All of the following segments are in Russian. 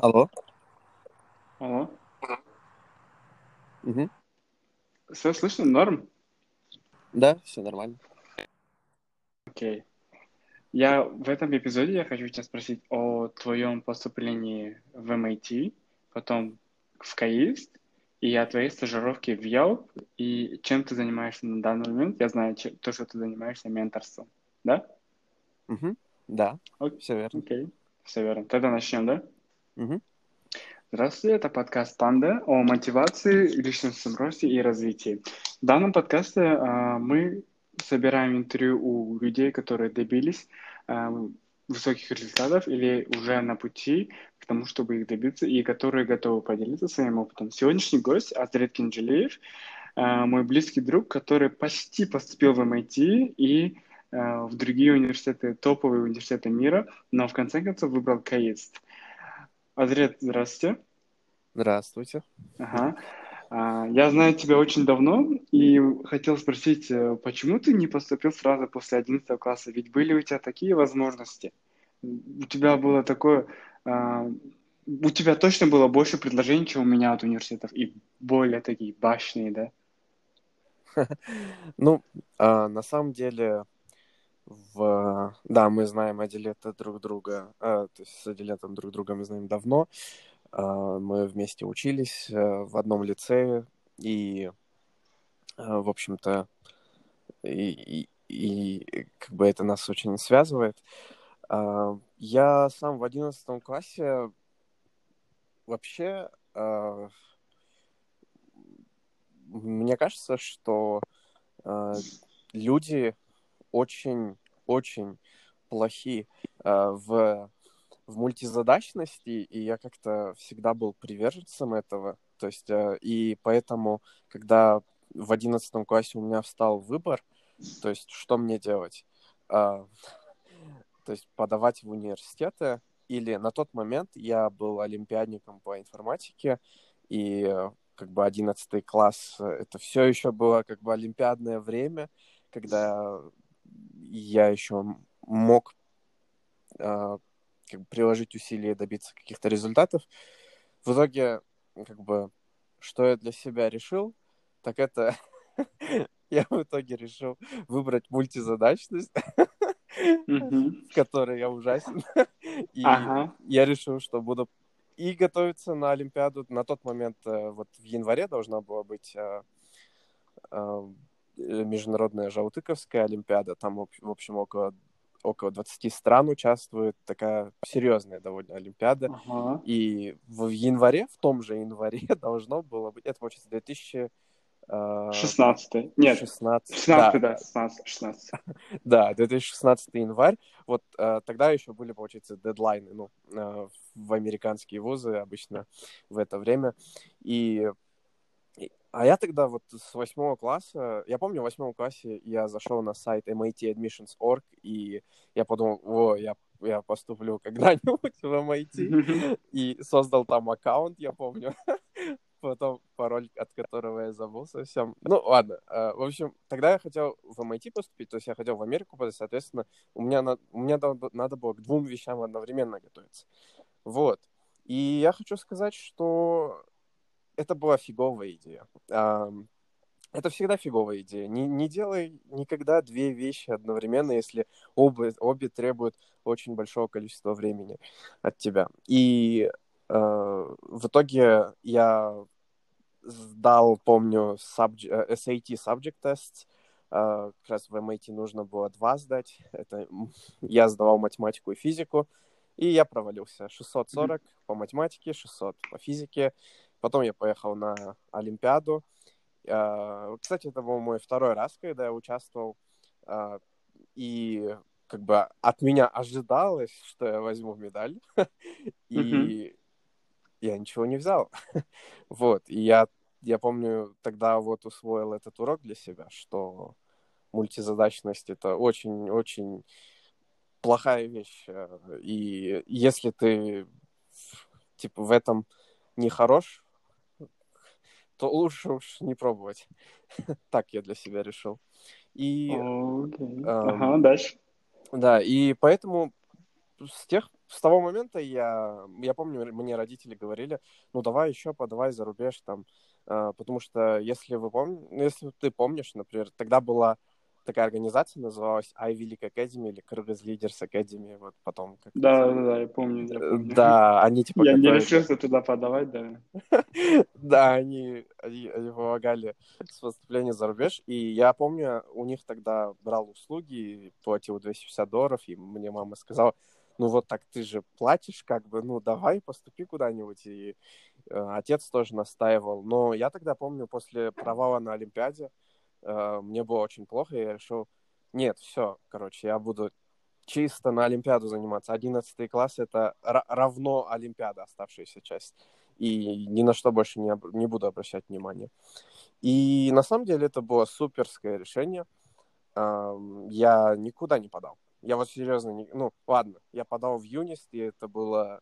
Алло. Алло. Мгм. Все слышно? Норм? Да, все нормально. Окей. Я в этом эпизоде я хочу тебя спросить о твоем поступлении в MIT, потом в КАИСТ, и о твоей стажировке в Yelp, и чем ты занимаешься на данный момент. Я знаю че- то, что ты занимаешься менторством. Да? Мгм. Да, Ок- все верно. Окей. Все верно. Тогда начнем, да? Здравствуйте, это подкаст «Панда» о мотивации, личностном росте и развитии. В данном подкасте а, мы собираем интервью у людей, которые добились а, высоких результатов или уже на пути к тому, чтобы их добиться, и которые готовы поделиться своим опытом. Сегодняшний гость Азрет Кинджелеев, а, мой близкий друг, который почти поступил в MIT и в другие университеты, топовые университеты мира, но в конце концов выбрал КАИСТ. Азрет, здравствуйте. Здравствуйте. Ага. А, Я знаю тебя очень давно и хотел спросить, э, почему ты не поступил сразу после 11 класса? Ведь были у тебя такие возможности. У тебя было такое... а, У тебя точно было больше предложений, чем у меня от университетов, и более такие башенные, да? Ну, а, на самом деле, в... да, мы знаем Адилета друг друга, а, то есть с Адилетом друг друга мы знаем давно. А, мы вместе учились а, в одном лицее, и, а, в общем-то, и, и, и как бы это нас очень связывает. А, я сам в одиннадцатом классе вообще а, мне кажется, что э, люди очень-очень плохи э, в, в мультизадачности, и я как-то всегда был приверженцем этого. То есть, э, и поэтому, когда в одиннадцатом классе у меня встал выбор, то есть, что мне делать? Э, то есть, подавать в университеты, или на тот момент я был олимпиадником по информатике, и э, как бы одиннадцатый класс, это все еще было как бы олимпиадное время, когда я еще мог э, как бы приложить усилия добиться каких-то результатов. В итоге, как бы, что я для себя решил, так это я в итоге решил выбрать мультизадачность, в которой я ужасен. И я решил, что буду и готовиться на Олимпиаду. На тот момент, э, вот в январе должна была быть э, э, международная Жаутыковская Олимпиада. Там, в общ- в общем, около, около 20 стран участвует. Такая серьезная довольно Олимпиада. Ага. И в январе, в том же январе должно было быть... Это, получается, 2016. 16 Нет, 16 да, да, 16 16 Да, 2016 январь. Вот э, тогда еще были, получается, дедлайны, ну, э, в американские вузы обычно в это время. И- а я тогда вот с восьмого класса, я помню, в восьмом классе я зашел на сайт matadmissions.org, и я подумал, о, я, я поступлю когда-нибудь в MIT, и создал там аккаунт, я помню. Потом пароль, от которого я забыл совсем. Ну, ладно. э, В общем, тогда я хотел в MIT поступить, то есть я хотел в Америку подать, соответственно, у меня, на- у меня надо было к двум вещам одновременно готовиться. Вот. И я хочу сказать, что это была фиговая идея. Это всегда фиговая идея. Не, не делай никогда две вещи одновременно, если оба, обе требуют очень большого количества времени от тебя. И э, в итоге я сдал, помню, э, SAT subject tests. Э, Как раз в MIT нужно было два сдать. Это я сдавал математику и физику. И я провалился. 640 по математике, 600 по физике. Потом я поехал на Олимпиаду. Э, Кстати, это был мой второй раз, когда я участвовал. Э, И как бы от меня ожидалось, что я возьму медаль. И я ничего не взял. Вот. И я, я помню, тогда вот усвоил этот урок для себя, что мультизадачность — это очень-очень плохая вещь. Э, И если ты типа в этом не хорош, то лучше уж не пробовать. Так я для себя решил. И Окей. Ам, Ага, дальше. да, и поэтому с тех, с того момента я, я помню, мне родители говорили, ну давай еще подавай за рубеж там, э, потому что если вы помните, если ты помнишь, например, тогда была такая организация называлась Ivy League Academy или Kyrgyz Leaders Academy, вот потом как Да, да, да, я помню, я помню. Да, они типа Я не решился туда подавать, да. Да, они, они, они помогали с поступлением за рубеж. И я помню, у них тогда брал услуги, платил 250 долларов, и мне мама сказала, ну вот так ты же платишь, как бы, ну давай поступи куда-нибудь. И э, отец тоже настаивал. Но я тогда помню, после провала на Олимпиаде, э, мне было очень плохо, и я решил, нет, все, короче, я буду чисто на Олимпиаду заниматься. 11 класс — это ра- равно Олимпиада, оставшаяся часть и ни на что больше не, не буду обращать внимания. И на самом деле это было суперское решение. Я никуда не подал. Я вот серьезно, не... ну ладно, я подал в Юнист, и это было,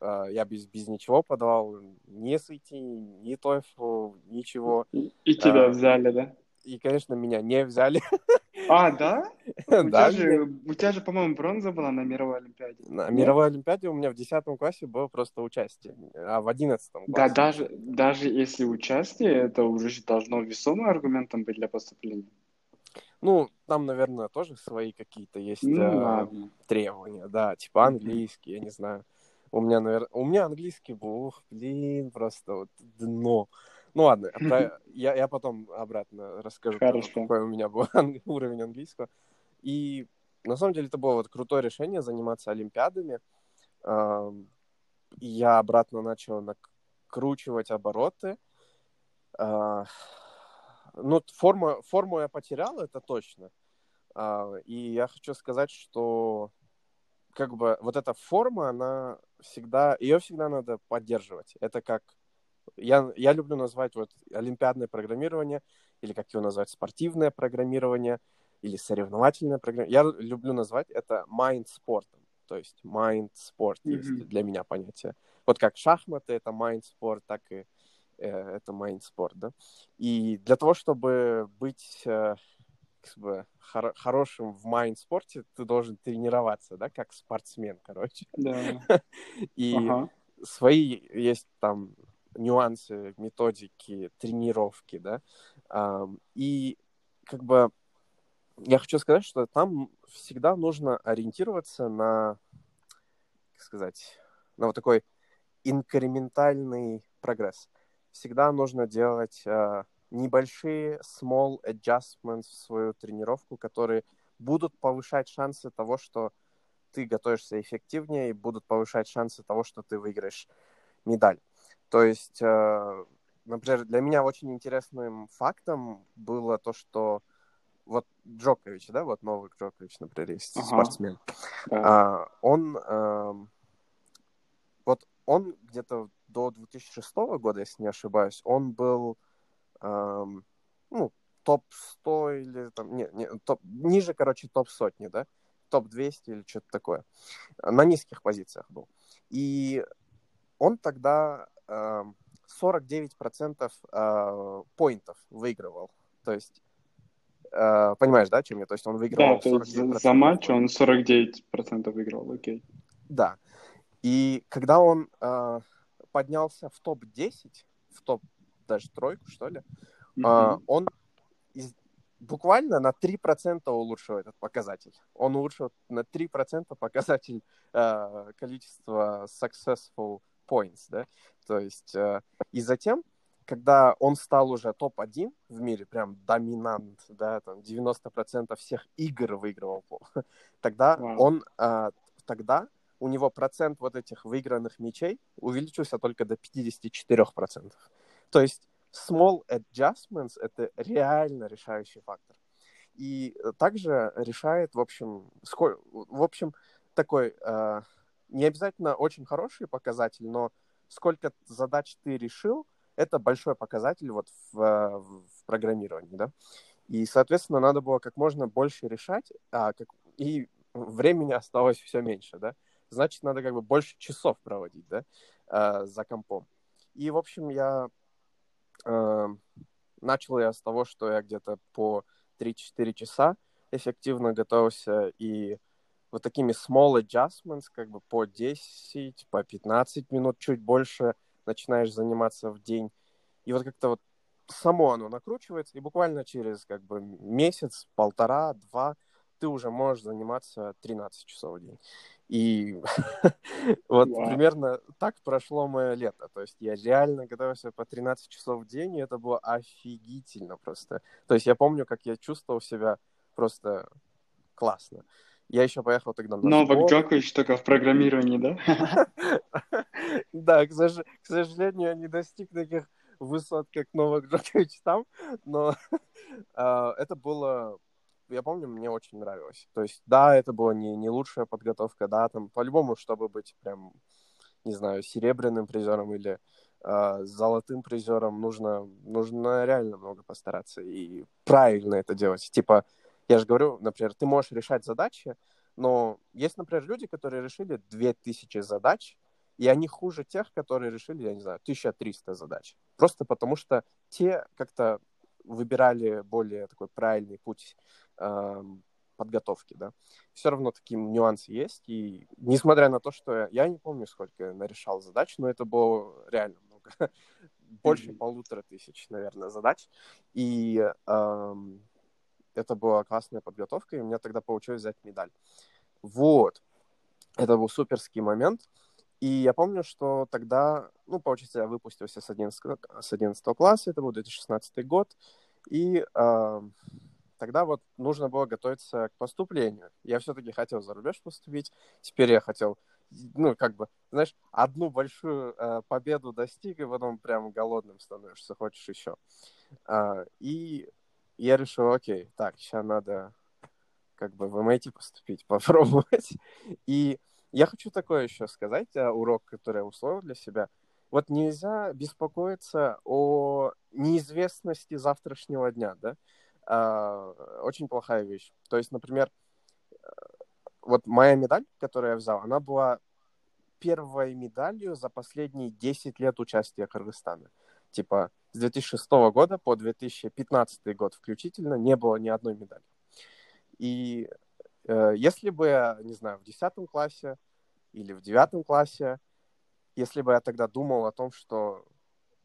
а, я без, без ничего подавал, ни SAT, ни TOEFL, ничего. И, и тебя А. взяли, да? И, конечно, меня не взяли. А, да? У Да, тебя же, у тебя же, по-моему, бронза была на мировой олимпиаде. На мировой Олимпиаде у меня в 10 классе было просто участие, а в 11 классе... Да, даже, даже если участие, это уже должно весомым аргументом быть для поступления. Ну, там, наверное, тоже свои какие-то есть Ну, ладно. требования, да, типа английский, я не знаю. У меня, наверное, у меня английский был, блин, просто вот дно. Ну ладно, про- я, я потом обратно расскажу, Хорошо. какой у меня был уровень английского. И на самом деле это было вот крутое решение заниматься олимпиадами. Я обратно начал накручивать обороты. А, Ну, форму, форму я потерял, это точно. А, И я хочу сказать, что как бы вот эта форма, она всегда, ее всегда надо поддерживать. Это как, я, я люблю назвать вот олимпиадное программирование, или как его назвать, спортивное программирование, или соревновательное программирование. Я люблю назвать это mind спортом. То есть mind спорт Мгм. есть для меня понятие. Вот как шахматы это mind спорт, так и э, это mind спорт, да. И для того, чтобы быть э, как бы хоро- хорошим в майнд-спорте, ты должен тренироваться, да, как спортсмен, короче. Да. И Ага. свои есть там нюансы, методики, тренировки, да. И как бы я хочу сказать, что там всегда нужно ориентироваться на, как сказать, на вот такой инкрементальный прогресс. Всегда нужно делать а, небольшие small adjustments в свою тренировку, которые будут повышать шансы того, что ты готовишься эффективнее, и будут повышать шансы того, что ты выиграешь медаль. То есть, э, например, для меня очень интересным фактом было то, что вот Джокович, да, вот новый Джокович, например, есть Ага. спортсмен, Да. а, он эм, вот он где-то до 2006 года, если не ошибаюсь, он был эм, ну, топ-100 или там, не, не, топ, ниже, короче, топ-сотни, да, топ-200 или что-то такое. На низких позициях был. И он тогда 49% э, поинтов выигрывал. То есть, э, понимаешь, да, чем я? То есть он выигрывал Да, то есть за, 49% за матч он 49% выиграл, окей. Да. И когда он э, поднялся в топ-10, в топ даже тройку, что ли, Мгм. он из- буквально на 3% улучшил этот показатель. Он улучшил на 3% показатель э, количества successful points, да, то есть э, и затем, когда он стал уже топ-1 в мире, прям доминант, да, там 90% всех игр выигрывал, тогда Вау. он, э, тогда у него процент вот этих выигранных мячей увеличился только до 54%. То есть small adjustments — это реально решающий фактор. И также решает, в общем, сколь... в общем, такой э, не обязательно очень хороший показатель, но сколько задач ты решил, это большой показатель вот в, э, в программировании, да. И, соответственно, надо было как можно больше решать, а как... и времени осталось все меньше, да. Значит, надо как бы больше часов проводить, да, э, за компом. И, в общем, я э, начал я с того, что я где-то по 3-4 часа эффективно готовился, и в вот такими small adjustments, как бы по 10, по 15 минут, чуть больше начинаешь заниматься в день. И вот как-то вот само оно накручивается, и буквально через как бы месяц, полтора, два ты уже можешь заниматься 13 часов в день. И вот wow. примерно так прошло мое лето. То есть я реально готовился по 13 часов в день, и это было офигительно просто. То есть я помню, как я чувствовал себя просто классно. Я еще поехал тогда на Новак Джокович только в программировании, да? Да, к сожалению, я не достиг таких высот, как Новак Джокович там, но а, это было я помню, мне очень нравилось. То есть, да, это была не, не лучшая подготовка, да, там, по-любому, чтобы быть прям, не знаю, серебряным призером или э, золотым призером, нужно, нужно реально много постараться и правильно это делать. Типа, я же говорю, например, ты можешь решать задачи, но есть, например, люди, которые решили 2000 задач, и они хуже тех, которые решили, я не знаю, 1300 задач. Просто потому что те как-то выбирали более такой правильный путь э, подготовки, да. Все равно такие нюансы есть, и несмотря на то, что я, не помню, сколько я нарешал задач, но это было реально много. Больше полутора тысяч, наверное, задач. И э, это была классная подготовка, и у меня тогда получилось взять медаль. Вот. Это был суперский момент. И я помню, что тогда, ну, получается, я выпустился с 11, с 11 класса, это был 2016 год, и э, тогда вот нужно было готовиться к поступлению. Я все-таки хотел за рубеж поступить, теперь я хотел, ну, как бы, знаешь, одну большую э, победу достиг, и потом прям голодным становишься, хочешь еще. Э, и я решил, окей, так, сейчас надо как бы в MIT поступить, попробовать. И я хочу такое еще сказать, а, урок, который я усвоил для себя. Вот нельзя беспокоиться о неизвестности завтрашнего дня, да? А, очень плохая вещь. То есть, например, вот моя медаль, которую я взял, она была первой медалью за последние 10 лет участия Кыргызстана. Типа, с 2006 года по 2015 год включительно не было ни одной медали. И Э, если бы я, не знаю, в 10 классе или в 9 классе, если бы я тогда думал о том, что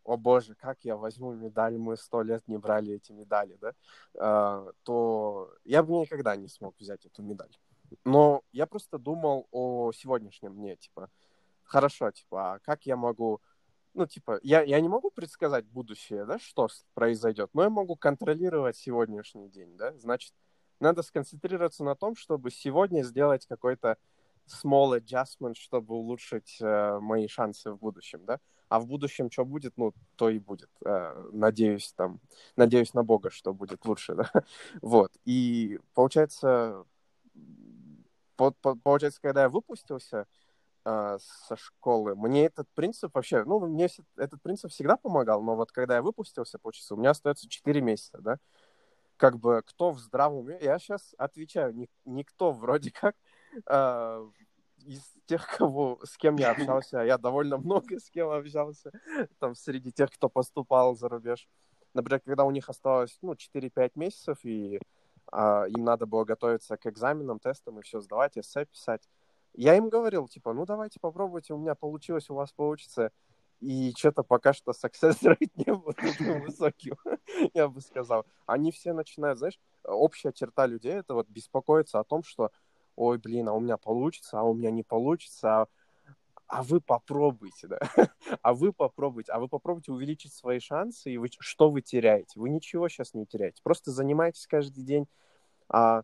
о боже, как я возьму медаль, мы сто лет не брали эти медали, да, э, то я бы никогда не смог взять эту медаль. Но я просто думал о сегодняшнем дне, типа, хорошо, типа, а как я могу, ну, типа, я, я не могу предсказать будущее, да, что произойдет, но я могу контролировать сегодняшний день, да, значит, надо сконцентрироваться на том, чтобы сегодня сделать какой-то small adjustment, чтобы улучшить э, мои шансы в будущем, да. А в будущем что будет, ну, то и будет. Э, надеюсь, там, надеюсь на Бога, что будет лучше, да. вот. И получается, по, по, получается, когда я выпустился э, со школы, мне этот принцип вообще, ну, мне этот принцип всегда помогал, но вот когда я выпустился, получается, у меня остается 4 месяца, да как бы кто в здравом уме, я сейчас отвечаю, ни, никто вроде как э, из тех, кого, с кем я общался, я довольно много с кем общался, там, среди тех, кто поступал за рубеж. Например, когда у них осталось, ну, 4-5 месяцев, и э, им надо было готовиться к экзаменам, тестам и все сдавать, эссе писать, я им говорил, типа, ну, давайте попробуйте, у меня получилось, у вас получится и что-то пока что success rate не был высоким, я бы сказал. Они все начинают, знаешь, общая черта людей это вот беспокоиться о том, что ой, блин, а у меня получится, а у меня не получится, а, а вы попробуйте, да, а вы попробуйте, а вы попробуйте увеличить свои шансы, и вы, что вы теряете? Вы ничего сейчас не теряете, просто занимайтесь каждый день, а,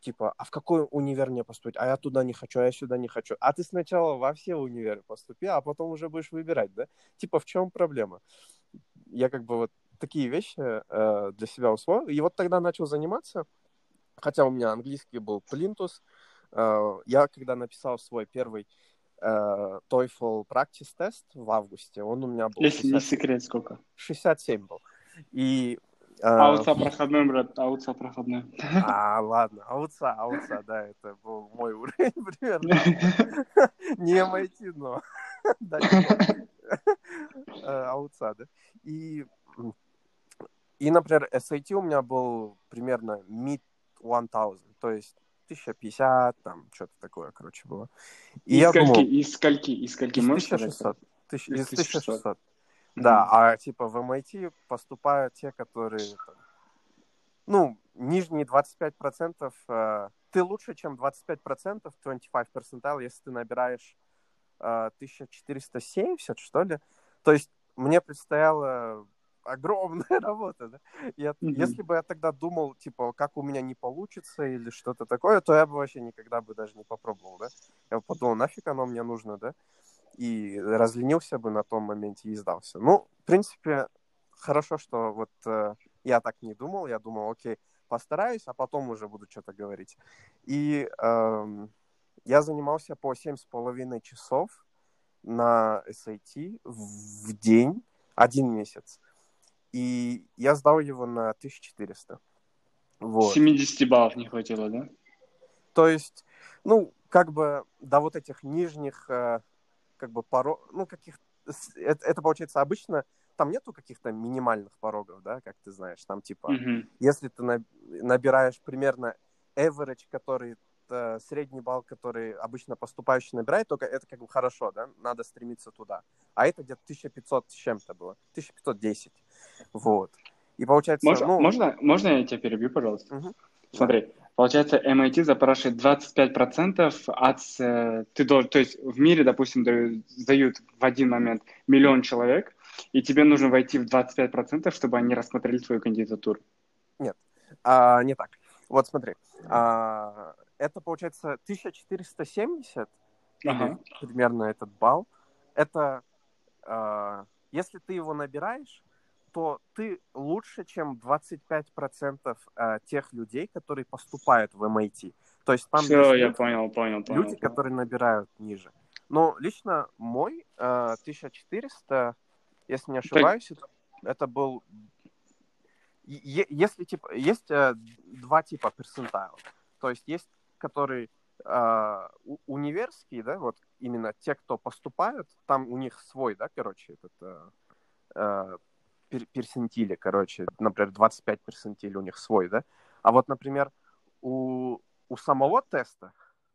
типа, а в какой универ мне поступить? А я туда не хочу, а я сюда не хочу. А ты сначала во все универы поступи, а потом уже будешь выбирать, да? Типа, в чем проблема? Я как бы вот такие вещи э, для себя усвоил. И вот тогда начал заниматься, хотя у меня английский был плинтус. Э, я когда написал свой первый э, TOEFL practice тест в августе, он у меня был... Если 60... не секрет, сколько? 67 был. И а, аутса проходной, брат, аутса проходной. А, ладно, аутса, аутса, да, это был мой уровень примерно. Не MIT, но аутса, да. И, и, например, SAT у меня был примерно mid 1000, то есть 1050, там, что-то такое, короче, было. И из, скольки, думал, из скольки, из скольки, из 1600. Тысяч, из 1600. 1600. Да, а типа в MIT поступают те, которые, ну, нижние 25%, э, ты лучше, чем 25%, 25 percentile, если ты набираешь э, 1470, что ли. То есть мне предстояло огромная работа, да? Я, mm-hmm. Если бы я тогда думал, типа, как у меня не получится или что-то такое, то я бы вообще никогда бы даже не попробовал, да? Я бы подумал, нафиг оно мне нужно, да? И разленился бы на том моменте и сдался. Ну, в принципе, хорошо, что вот э, я так не думал, я думал, окей, постараюсь, а потом уже буду что-то говорить. И э, я занимался по семь с половиной часов на SAT в день, один месяц. И я сдал его на 1400. Вот. 70 баллов не хватило, да? То есть, ну, как бы до вот этих нижних, э, как бы, порог, ну, каких это, это получается обычно, там нету каких-то минимальных порогов, да, как ты знаешь, там типа, mm-hmm. если ты набираешь примерно average, который э, средний балл, который обычно поступающий набирает, только это как бы хорошо, да, надо стремиться туда. А это где-то 1500 с чем-то было, 1510, вот. И получается... Можно, ну... можно, можно я тебя перебью, пожалуйста? Угу. Смотри, получается, MIT запрашивает 25% от... Э, ты должен, то есть в мире, допустим, сдают в один момент миллион человек, и тебе нужно войти в 25%, чтобы они рассмотрели твою кандидатуру. Нет, а, не так. Вот смотри, а, это получается 1470, ага. примерно этот балл. Это, э, если ты его набираешь, то ты лучше, чем 25% э, тех людей, которые поступают в MIT. То есть там Все, есть я понял, понял, понял. Люди, понял. которые набирают ниже. Но лично мой э, 1400, если не ошибаюсь, так... это, это был... Если типа есть э, два типа персентайлов. То есть есть который э, универский, да, вот именно те, кто поступают, там у них свой, да, короче, этот э, э, пер персентили, короче, например, 25 персентилей у них свой, да, а вот, например, у, у самого теста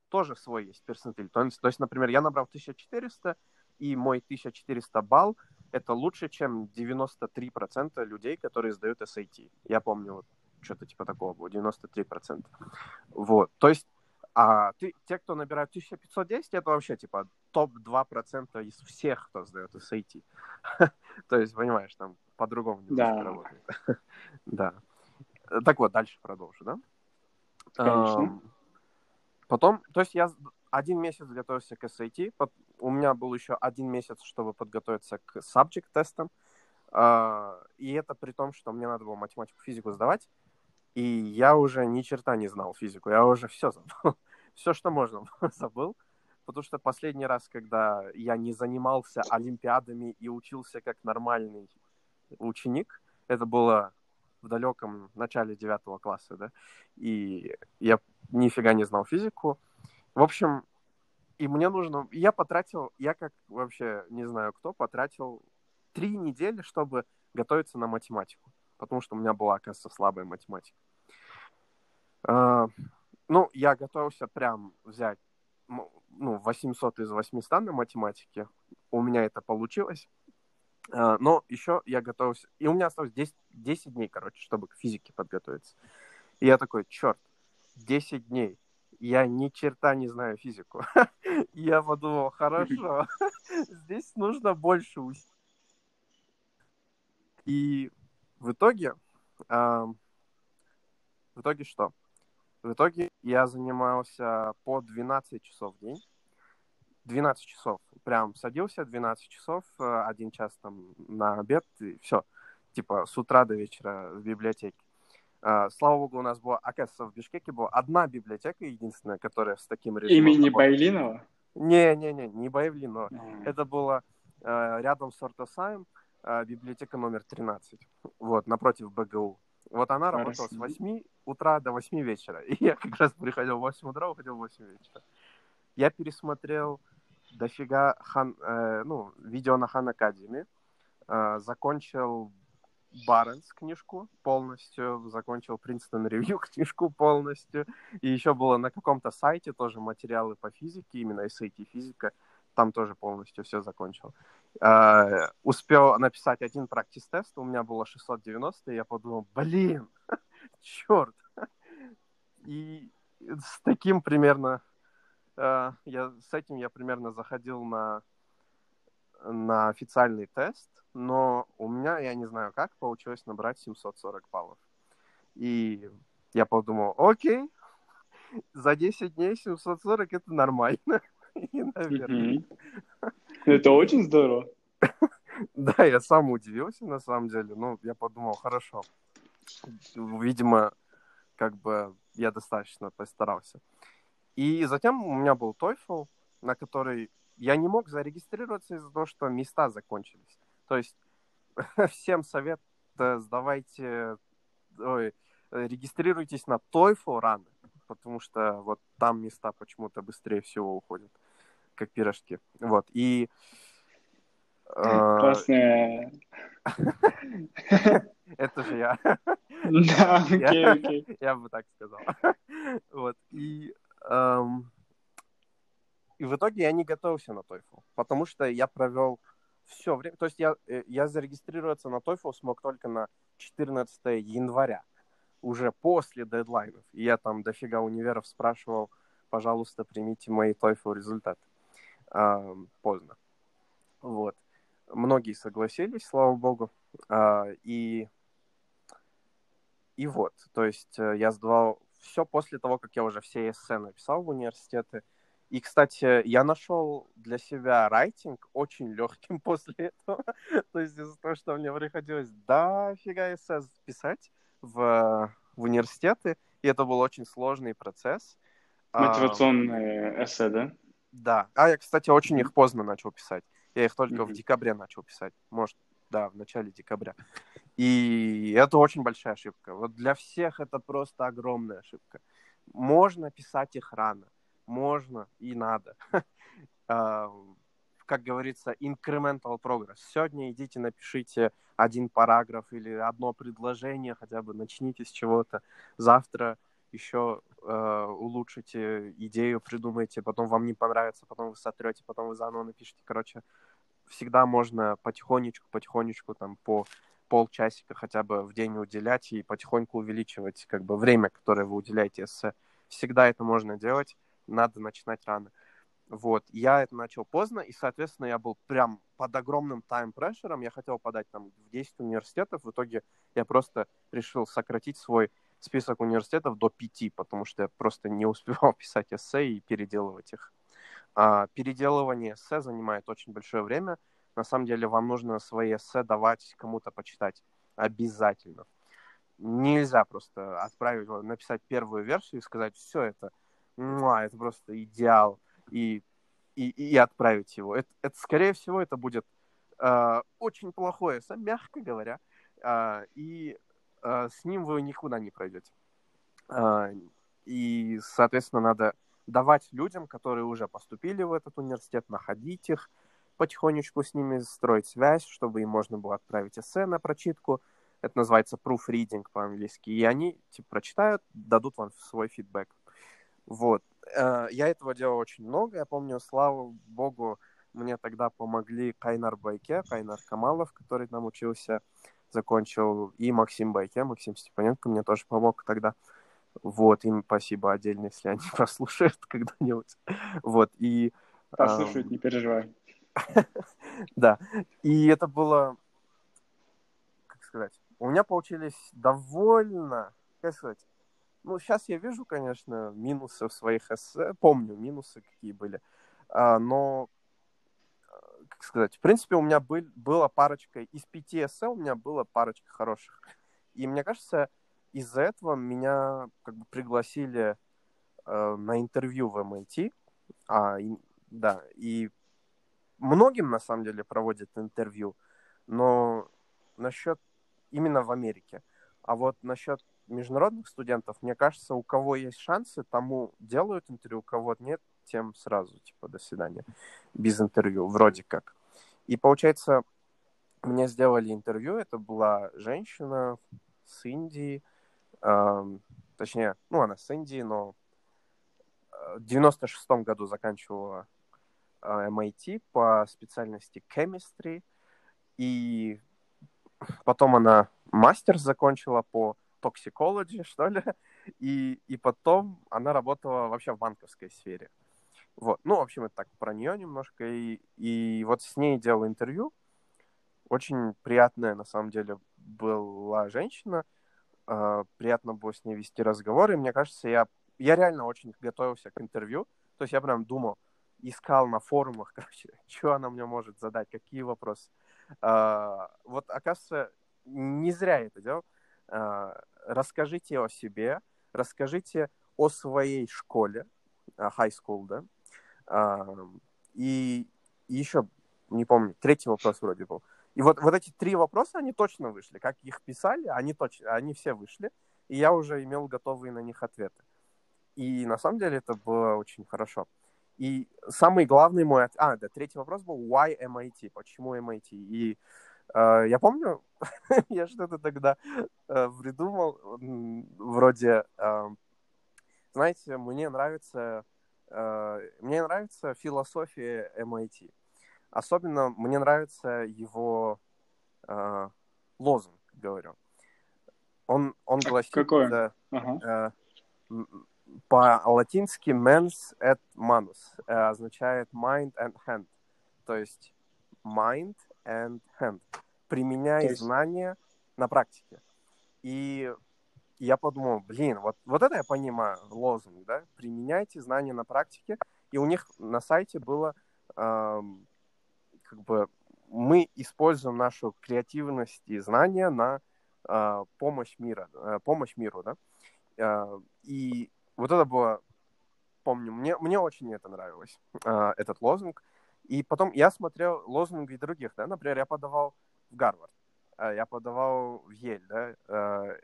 тоже свой есть персентиль, то есть, то есть, например, я набрал 1400, и мой 1400 балл это лучше, чем 93% людей, которые сдают SAT. Я помню, вот что-то типа такого было, 93%. Вот, то есть, а ты, те, кто набирают 1510, это вообще типа топ-2% из всех, кто сдает SAT. то есть, понимаешь, там по-другому немножко да. работает. да. Так вот, дальше продолжу, да? Конечно. Потом, то есть я один месяц готовился к SAT, у меня был еще один месяц, чтобы подготовиться к subject тестам, а, и это при том, что мне надо было математику, физику сдавать, и я уже ни черта не знал физику, я уже все забыл. все, что можно, забыл. Потому что последний раз, когда я не занимался олимпиадами и учился как нормальный ученик, это было в далеком начале девятого класса, да, и я нифига не знал физику. В общем, и мне нужно... Я потратил, я как вообще не знаю кто, потратил три недели, чтобы готовиться на математику потому что у меня была, оказывается, слабая математика. Uh, ну, я готовился прям взять ну, 800 из 800 на математике. У меня это получилось. Uh, но еще я готовился... И у меня осталось 10, 10 дней, короче, чтобы к физике подготовиться. И я такой, черт, 10 дней. Я ни черта не знаю физику. я подумал, хорошо, здесь нужно больше усилий. И в итоге, в итоге что? В итоге я занимался по 12 часов в день. 12 часов. Прям садился 12 часов, э, один час там на обед, и все. Типа с утра до вечера в библиотеке. Uh, слава богу, у нас была, оказывается, в Бишкеке была одна библиотека единственная, которая с таким режимом... Имени Байлинова? Не-не-не, не Байлинова. Mm. Это было uh, рядом с Ортосаем. Библиотека номер 13, вот, напротив БГУ. Вот она работала с 8 утра до 8 вечера. И я как раз приходил в 8 утра, уходил в 8 вечера. Я пересмотрел дофига хан, э, ну, видео на Хан Академи, э, закончил Баренс книжку полностью, закончил Принстон Ревью книжку полностью, и еще было на каком-то сайте тоже материалы по физике, именно SAT физика, там тоже полностью все закончил. Uh, успел написать один практис-тест, у меня было 690, и я подумал, блин, черт. И с таким примерно, я, с этим я примерно заходил на, на официальный тест, но у меня, я не знаю как, получилось набрать 740 баллов. И я подумал, окей, за 10 дней 740 это нормально. И, наверное... Это очень здорово. Да, я сам удивился, на самом деле. Ну, я подумал, хорошо. Видимо, как бы я достаточно постарался. И затем у меня был TOEFL, на который я не мог зарегистрироваться из-за того, что места закончились. То есть всем совет сдавайте, ой, регистрируйтесь на TOEFL рано, потому что вот там места почему-то быстрее всего уходят, как пирожки. Вот, и... Э, Классная. Это же я. Да, окей, окей. Я бы так сказал. Вот, и... Эм, и в итоге я не готовился на TOEFL, потому что я провел все время. То есть я, э, я зарегистрироваться на TOEFL смог только на 14 января, уже после дедлайнов. И я там дофига универов спрашивал, пожалуйста, примите мои TOEFL результаты. А, поздно. Вот. Многие согласились, слава богу. А, и, и вот, то есть э, я сдавал все после того, как я уже все эссе написал в университеты. И, кстати, я нашел для себя райтинг очень легким после этого. То есть из-за того, что мне приходилось дофига эссе писать в, в университеты, и это был очень сложный процесс. Мотивационные а, эссе, да? Да. А я, кстати, очень их поздно начал писать. Я их только mm-hmm. в декабре начал писать. Может, да, в начале декабря. И это очень большая ошибка. Вот для всех это просто огромная ошибка. Можно писать их рано можно и надо. А, как говорится, incremental progress. Сегодня идите, напишите один параграф или одно предложение, хотя бы начните с чего-то. Завтра еще э, улучшите идею, придумайте, потом вам не понравится, потом вы сотрете, потом вы заново напишите. Короче, всегда можно потихонечку, потихонечку, там, по полчасика хотя бы в день уделять и потихоньку увеличивать как бы время, которое вы уделяете эссе. Всегда это можно делать надо начинать рано. Вот, я это начал поздно, и, соответственно, я был прям под огромным тайм-прешером, я хотел подать там в 10 университетов, в итоге я просто решил сократить свой список университетов до 5, потому что я просто не успевал писать эссе и переделывать их. А, переделывание эссе занимает очень большое время, на самом деле вам нужно свои эссе давать кому-то почитать обязательно. Нельзя просто отправить, написать первую версию и сказать, все это муа, это просто идеал, и, и, и отправить его. Это, это, скорее всего, это будет э, очень плохое, мягко говоря, э, и э, с ним вы никуда не пройдете. Э, и, соответственно, надо давать людям, которые уже поступили в этот университет, находить их, потихонечку с ними строить связь, чтобы им можно было отправить эссе на прочитку. Это называется proofreading по-английски. И они типа, прочитают, дадут вам свой фидбэк. Вот. Э, я этого делал очень много. Я помню, слава богу, мне тогда помогли Кайнар Байке, Кайнар Камалов, который там учился, закончил, и Максим Байке, Максим Степаненко мне тоже помог тогда. Вот, им спасибо отдельно, если они прослушают когда-нибудь. Вот, и... Послушают, не переживай. Да, и это было, как сказать, у меня получились довольно, как сказать, ну, сейчас я вижу, конечно, минусы в своих эссе, помню минусы какие были, а, но, как сказать, в принципе, у меня был, была парочка, из пяти эссе у меня была парочка хороших. И мне кажется, из-за этого меня как бы пригласили э, на интервью в MIT, а, и, да, и многим, на самом деле, проводят интервью, но насчет именно в Америке. А вот насчет международных студентов, мне кажется, у кого есть шансы, тому делают интервью, у кого нет, тем сразу, типа, до свидания. Без интервью, вроде как. И получается, мне сделали интервью, это была женщина с Индии, э, точнее, ну, она с Индии, но в 96 году заканчивала э, MIT по специальности chemistry, и потом она мастер закончила по toxicology, что ли, и, и потом она работала вообще в банковской сфере. Вот. Ну, в общем, это так про нее немножко. И, и вот с ней делал интервью. Очень приятная, на самом деле, была женщина. Э, приятно было с ней вести разговор. И мне кажется, я, я реально очень готовился к интервью. То есть я прям думал, искал на форумах, короче, что она мне может задать, какие вопросы. Э, вот, оказывается, не зря я это делал. Э, расскажите о себе, расскажите о своей школе, high school, да, и, и еще, не помню, третий вопрос вроде был. И вот, вот эти три вопроса, они точно вышли. Как их писали, они, точно, они все вышли. И я уже имел готовые на них ответы. И на самом деле это было очень хорошо. И самый главный мой... А, да, третий вопрос был why MIT? Почему MIT? И э, я помню, я что-то тогда э, придумал, вроде, э, знаете, мне нравится Э, мне нравится философия MIT. Особенно мне нравится его э, лозунг, говорю. Он, он гласит... Какой? Э, ага. э, по-латински mens et manus э, означает mind and hand. То есть mind and hand. Применяй есть... знания на практике. И я подумал, блин, вот, вот это я понимаю, лозунг, да, применяйте знания на практике. И у них на сайте было, э, как бы, мы используем нашу креативность и знания на э, помощь мира, э, помощь миру, да. Э, и вот это было, помню, мне, мне очень это нравилось, э, этот лозунг. И потом я смотрел лозунги других, да, например, я подавал в Гарвард, я подавал в Ель, да,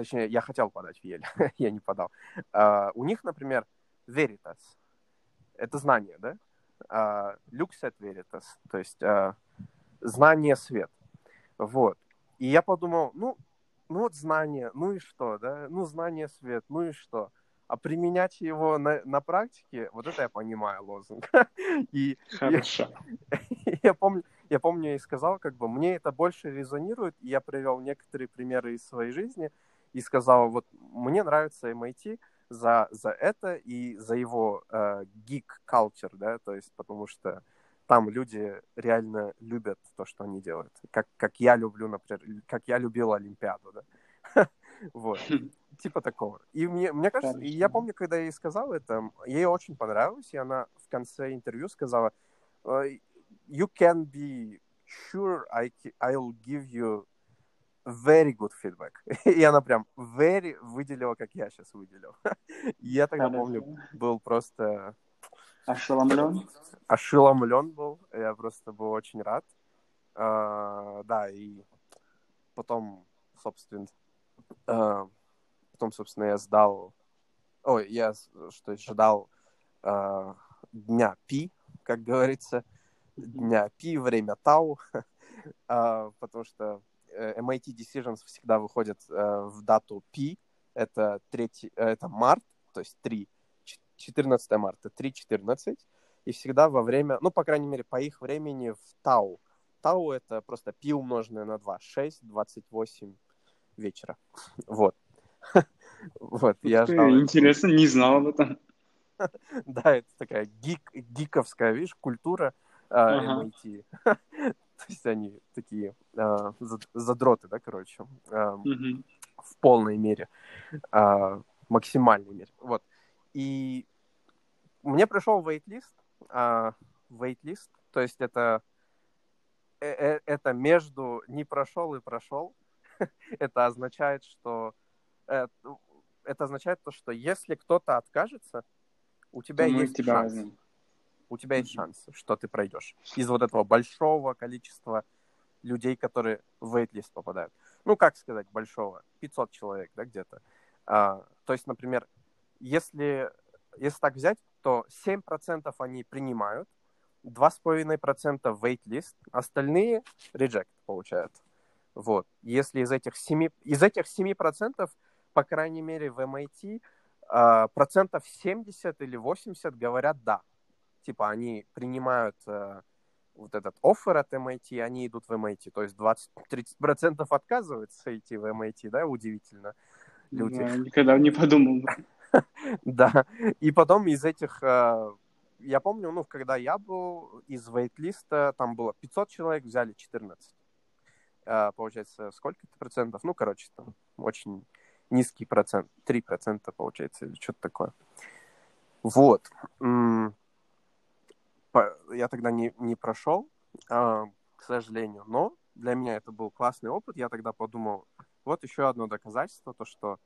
точнее, я хотел подать в Ель, я не подал. Uh, у них, например, Veritas, это знание, да? Uh, Luxet Veritas, то есть uh, знание свет. Вот. И я подумал, ну, ну вот знание, ну и что, да? Ну, знание свет, ну и что? А применять его на, на практике, вот это я понимаю лозунг. и Хорошо. Я, я, помню, я помню, я и сказал, как бы, мне это больше резонирует, и я привел некоторые примеры из своей жизни, и сказала, вот мне нравится MIT за, за это и за его э, geek culture, да, то есть потому что там люди реально любят то, что они делают. Как, как я люблю, например, как я любил Олимпиаду, да. Вот. Типа такого. И мне, мне кажется, и я помню, когда я ей сказал это, ей очень понравилось, и она в конце интервью сказала, «Э, you can be sure I, I'll give you very good feedback. И она прям very выделила, как я сейчас выделил. я тогда Хорошо. помню, был просто... Ошеломлен? Ошеломлен был. Я просто был очень рад. Uh, да, и потом, собственно, потом, собственно, я сдал... Ой, я что ждал uh, дня пи, как говорится, дня пи, время тау, потому что MIT Decisions всегда выходят э, в дату P, это, 3, э, это март, то есть 3, 14 марта, 3.14, и всегда во время, ну, по крайней мере, по их времени в Тау. Тау — это просто P умноженное на 2, 6, 28 вечера. Вот. Вот, я ждал. Интересно, не знал об этом. Да, это такая гик, гиковская, видишь, культура MIT. То есть они такие э, задроты, да, короче, э, mm-hmm. в полной мере, э, максимальной мере. Вот. И мне пришел э, waitlist, то есть это э, это между не прошел и прошел. это означает, что э, это означает то, что если кто-то откажется, у тебя то есть тебя шанс. Возьмем у тебя есть шанс, что ты пройдешь из вот этого большого количества людей, которые в вейтлист попадают. Ну, как сказать, большого? 500 человек, да, где-то. А, то есть, например, если, если так взять, то 7% они принимают, 2,5% wait-list, остальные reject получают. Вот. Если из этих 7, из этих 7%, по крайней мере, в MIT а, процентов 70 или 80 говорят «да». Типа они принимают э, вот этот оффер от MIT, они идут в MIT. То есть 20-30% отказываются идти в MIT, да, удивительно. Люди. Да, никогда не подумал. Да, и потом из этих, э, я помню, ну, когда я был из вейтлиста, там было 500 человек, взяли 14. Э, получается, сколько-то процентов? Ну, короче, там очень низкий процент, 3% получается, или что-то такое. Вот. Я тогда не, не прошел, а, к сожалению, но для меня это был классный опыт. Я тогда подумал, вот еще одно доказательство, то, что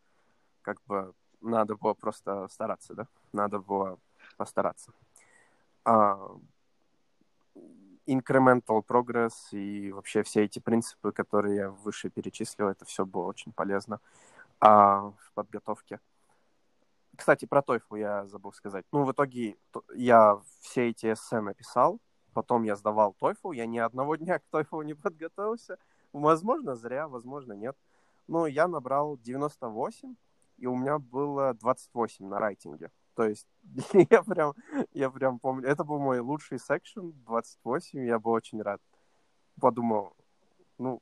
как бы надо было просто стараться, да? Надо было постараться. Incremental progress и вообще все эти принципы, которые я выше перечислил, это все было очень полезно а, в подготовке. Кстати, про TOEFL я забыл сказать. Ну, в итоге я все эти эссе написал, потом я сдавал TOEFL, я ни одного дня к TOEFL не подготовился. Возможно, зря, возможно, нет. Но я набрал 98, и у меня было 28 на райтинге. То есть я прям, я прям помню, это был мой лучший секшн, 28, я был очень рад. Подумал, ну,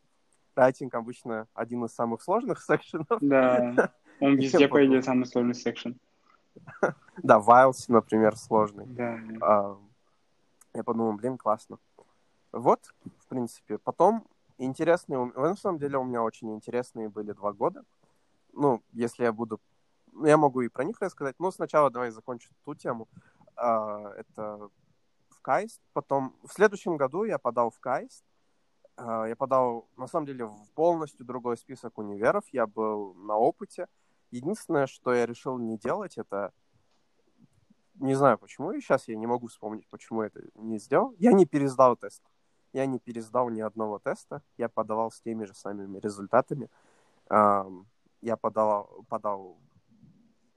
райтинг обычно один из самых сложных секшенов. Да, он везде, по идее, самый сложный секшен. Да, Вайлс, например, сложный. Да. А, я подумал, блин, классно. Вот, в принципе. Потом интересные... На самом деле у меня очень интересные были два года. Ну, если я буду... Я могу и про них рассказать, но сначала давай закончу ту тему. А, это в Кайст. Потом в следующем году я подал в Кайст. А, я подал, на самом деле, в полностью другой список универов. Я был на опыте. Единственное, что я решил не делать, это... Не знаю почему, и сейчас я не могу вспомнить, почему я это не сделал. Я не пересдал тест. Я не пересдал ни одного теста. Я подавал с теми же самыми результатами. Я подал, подал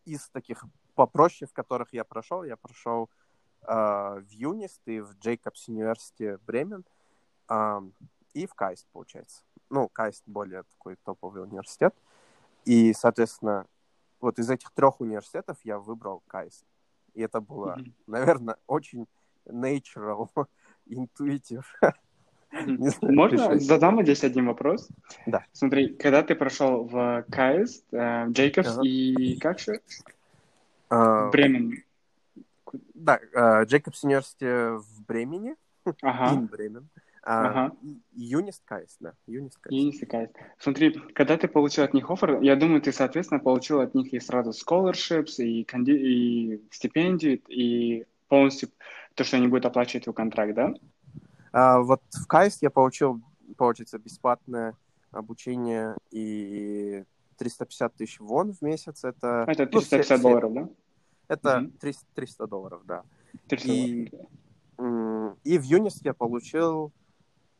из таких попроще, в которых я прошел. Я прошел а, в Юнист и в Джейкобс университете Бремен и в Кайст, получается. Ну, Кайст более такой топовый университет. И, соответственно, вот из этих трех университетов я выбрал Кайст. И это было, mm-hmm. наверное, очень natural, intuitive. Можно задам здесь один вопрос? Да. Смотри, когда ты прошел в Кайст, э, Джейкобс и как же? Uh, Бремен. Да, Джейкобс uh, университет в Бремени. Ага. Бремен. А, ага. Юнист Кайст, да. Юнист Кайст. Юнист Кайст. Смотри, когда ты получил от них офер, я думаю, ты, соответственно, получил от них и сразу scholarships, и, конди... и стипендию, и полностью то, что они будут оплачивать твой контракт, да? А, вот в Кайст я получил, получится, бесплатное обучение и 350 тысяч вон в месяц. Это, это 350 ну, долларов, да? Это угу. 300, 300 долларов, да. 300 и, долларов. и в Юнист я получил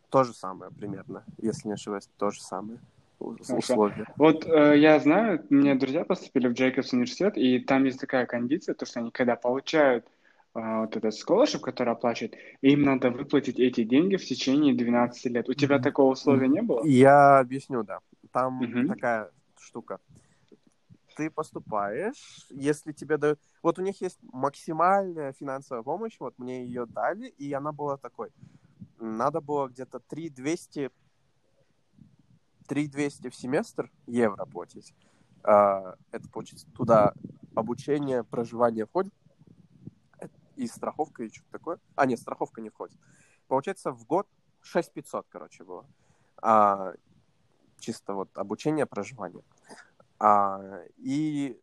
то же самое примерно, если не ошибаюсь, то же самое условия. Вот э, я знаю, у меня друзья поступили в Джейкобс университет, и там есть такая кондиция, то, что они когда получают э, вот этот scholarship, который оплачивают, им надо выплатить эти деньги в течение 12 лет. У тебя такого условия не было? Я объясню, да. Там mm-hmm. такая штука. Ты поступаешь, если тебе дают... Вот у них есть максимальная финансовая помощь, вот мне ее дали, и она была такой надо было где-то 3200 3200 в семестр евро платить. А, это получится туда обучение, проживание входит, и страховка, и что-то такое. А, нет, страховка не входит. Получается, в год 6500, короче, было. А, чисто вот обучение, проживание. А, и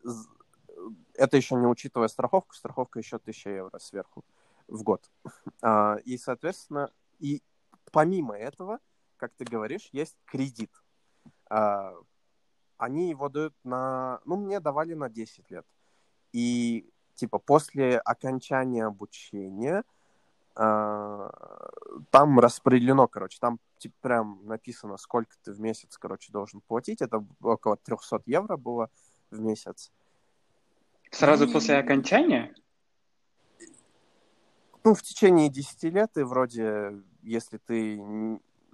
это еще не учитывая страховку, страховка еще 1000 евро сверху в год. А, и, соответственно, и помимо этого, как ты говоришь, есть кредит. А, они его дают на... Ну, мне давали на 10 лет. И, типа, после окончания обучения а, там распределено, короче, там типа, прям написано, сколько ты в месяц, короче, должен платить. Это около 300 евро было в месяц. Сразу и... после окончания? ну, в течение 10 лет и вроде, если ты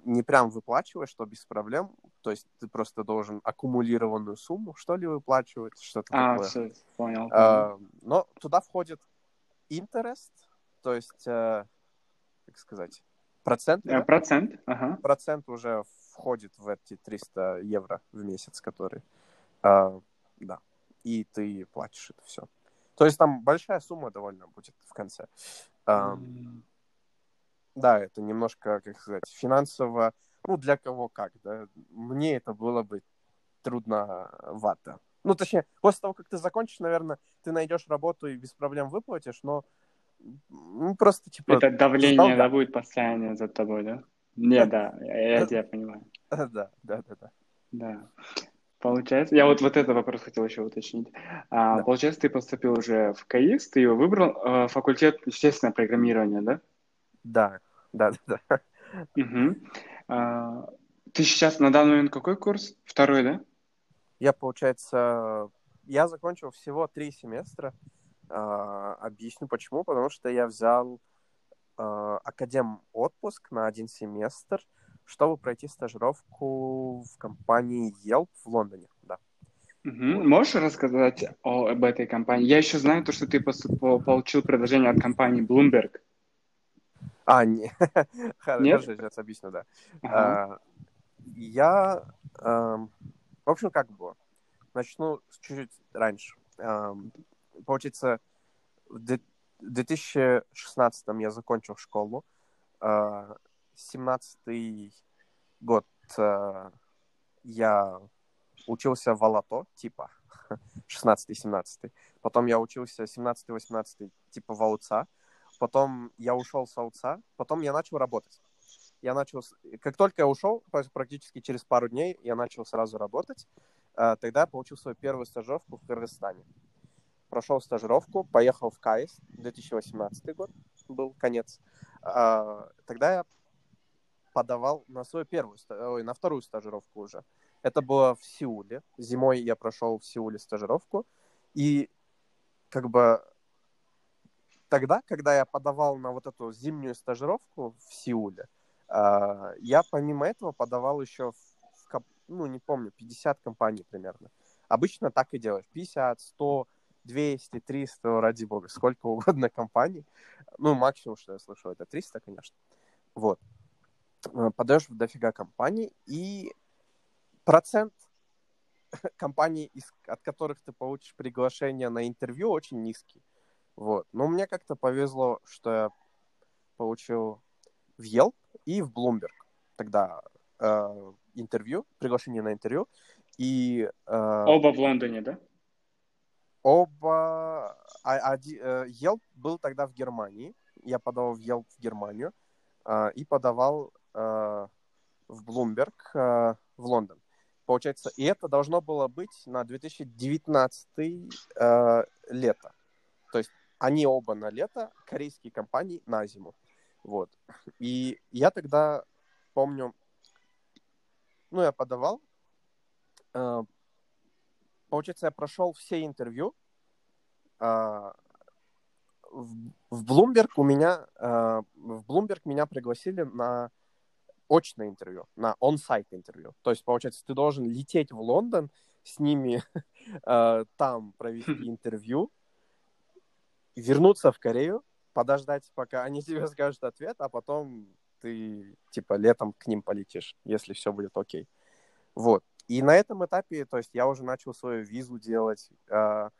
не прям выплачиваешь, то без проблем. То есть ты просто должен аккумулированную сумму, что ли, выплачивать, что-то а, такое. Все, понял. А, но туда входит интерес, то есть, а, как сказать, процент. А, процент, ага. Процент уже входит в эти 300 евро в месяц, который, а, да, и ты платишь это все. То есть там большая сумма довольно будет в конце. А, mm. Да, это немножко, как сказать, финансово, ну, для кого как, да. Мне это было бы трудновато. Ну, точнее, после того, как ты закончишь, наверное, ты найдешь работу и без проблем выплатишь, но ну, просто, типа... Это давление, да, будет постоянно за тобой, да? Не, да, я, я тебя понимаю. Да, да, да, да. Да. Получается, я вот, вот этот вопрос хотел еще уточнить. А, да. Получается, ты поступил уже в КАИС, ты его выбрал, э, факультет естественное программирование, да? Да, да, да. да. Угу. А, ты сейчас на данный момент какой курс? Второй, да? Я, получается, я закончил всего три семестра. А, объясню почему. Потому что я взял а, академ отпуск на один семестр, чтобы пройти стажировку в компании Yelp в Лондоне, да. Угу. Можешь рассказать о, об этой компании? Я еще знаю то, что ты получил предложение от компании Bloomberg. А, не. Нет? сейчас объясню, да. Ага. А, я, в общем, как было? Начну чуть-чуть раньше. Получается, в 2016 я закончил школу. Э, 17 год э, я учился в Алато, типа, 16-17. Потом я учился 17-18, типа, в Ауца. Потом я ушел с Ауца. Потом я начал работать. Я начал... Как только я ушел, практически через пару дней, я начал сразу работать. Э, тогда я получил свою первую стажировку в Кыргызстане. Прошел стажировку, поехал в КАИС, 2018 год был конец. Э, тогда я подавал на свою первую, ой, на вторую стажировку уже. Это было в Сеуле. Зимой я прошел в Сеуле стажировку. И как бы тогда, когда я подавал на вот эту зимнюю стажировку в Сеуле, а, я помимо этого подавал еще в, ну, не помню, 50 компаний примерно. Обычно так и делаешь. 50, 100, 200, 300, ради бога, сколько угодно компаний. Ну, максимум, что я слышал, это 300, конечно. Вот. Э, подаешь в дофига компаний, и процент компаний, из, от которых ты получишь приглашение на интервью, очень низкий. Вот. Но мне как-то повезло, что я получил в Yelp и в Bloomberg тогда э, интервью, приглашение на интервью. И, э, оба в Лондоне, да? Оба... А, э, Yelp был тогда в Германии. Я подавал в Yelp в Германию э, и подавал Э, в Bloomberg э, в Лондон. Получается, и это должно было быть на 2019 э, лето. То есть они оба на лето, корейские компании на зиму. Вот. И я тогда помню, ну, я подавал. Э, получается, я прошел все интервью. Э, в, в Bloomberg у меня, э, в Bloomberg меня пригласили на очное интервью, на он-сайт интервью. То есть, получается, ты должен лететь в Лондон, с ними э, там провести интервью, вернуться в Корею, подождать, пока они тебе скажут ответ, а потом ты, типа, летом к ним полетишь, если все будет окей. Вот. И на этом этапе, то есть, я уже начал свою визу делать, э,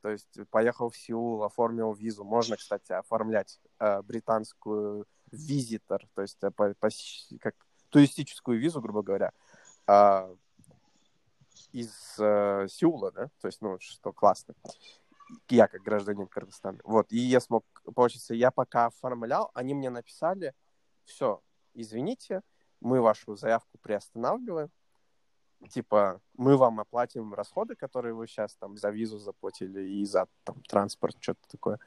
то есть, поехал в Сеул, оформил визу. Можно, кстати, оформлять э, британскую визитор, то есть э, по, по, как туристическую визу, грубо говоря, а, из э, Сеула, да, то есть, ну, что классно. Я как гражданин Кыргызстана. Вот, и я смог, получится, я пока оформлял, они мне написали, все, извините, мы вашу заявку приостанавливаем, типа, мы вам оплатим расходы, которые вы сейчас там за визу заплатили и за там, транспорт, что-то такое.